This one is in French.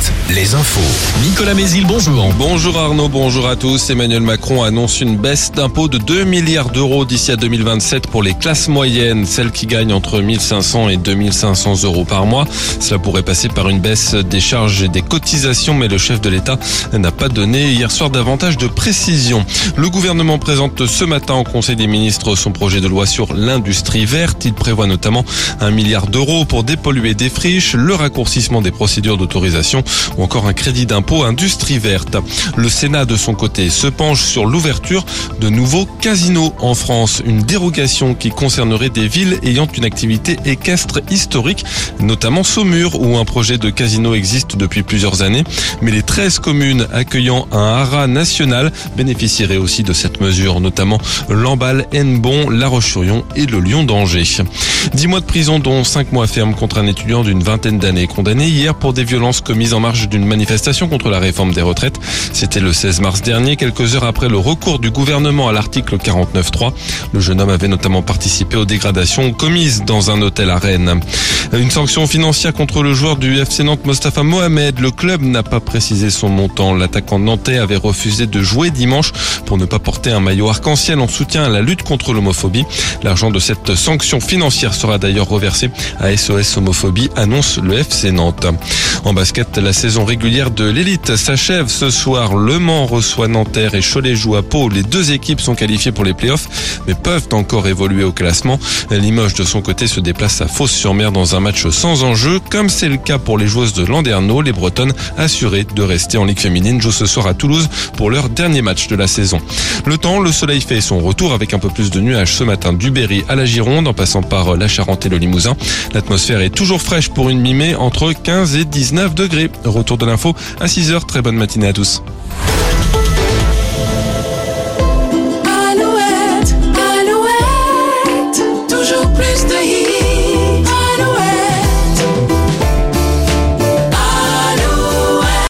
7, les infos. Nicolas Mézil, bonjour. Bonjour Arnaud, bonjour à tous. Emmanuel Macron annonce une baisse d'impôts de 2 milliards d'euros d'ici à 2027 pour les classes moyennes, celles qui gagnent entre 1500 et 2500 euros par mois. Cela pourrait passer par une baisse des charges et des cotisations, mais le chef de l'État n'a pas donné hier soir davantage de précision. Le gouvernement présente ce matin au Conseil des ministres son projet de loi sur l'industrie verte. Il prévoit notamment un milliard d'euros pour dépolluer des friches, le raccourcissement des procédures d'autorisation ou encore un crédit d'impôt industrie verte. Le Sénat, de son côté, se penche sur l'ouverture de nouveaux casinos en France. Une dérogation qui concernerait des villes ayant une activité équestre historique, notamment Saumur, où un projet de casino existe depuis plusieurs années. Mais les 13 communes accueillant un haras national bénéficieraient aussi de cette mesure, notamment Lamballe, Hennebon, La Roche-sur-Yon et le Lyon d'Angers. 10 mois de prison, dont 5 mois ferme contre un étudiant d'une vingtaine d'années, condamné hier pour des violences commises en marge d'une manifestation contre la réforme des retraites. C'était le 16 mars dernier, quelques heures après le recours du gouvernement à l'article 49.3. Le jeune homme avait notamment participé aux dégradations commises dans un hôtel à Rennes. Une sanction financière contre le joueur du FC Nantes Mostafa Mohamed. Le club n'a pas précisé son montant. L'attaquant nantais avait refusé de jouer dimanche pour ne pas porter un maillot arc-en-ciel en soutien à la lutte contre l'homophobie. L'argent de cette sanction financière sera d'ailleurs reversé à SOS Homophobie, annonce le FC Nantes. En basket, la saison régulière de l'élite s'achève ce soir. Le Mans reçoit Nanterre et Cholet joue à Pau. Les deux équipes sont qualifiées pour les playoffs, mais peuvent encore évoluer au classement. Limoges, de son côté, se déplace à Fos-sur-Mer dans un match sans enjeu, comme c'est le cas pour les joueuses de Landerneau. Les Bretonnes, assurées de rester en Ligue féminine, jouent ce soir à Toulouse pour leur dernier match de la saison. Le temps, le soleil fait son retour avec un peu plus de nuages ce matin du Berry à la Gironde, en passant par la Charente et le Limousin. L'atmosphère est toujours fraîche pour une mi-mai entre 15 et 19 degrés. Retour de l'info à 6h. Très bonne matinée à tous.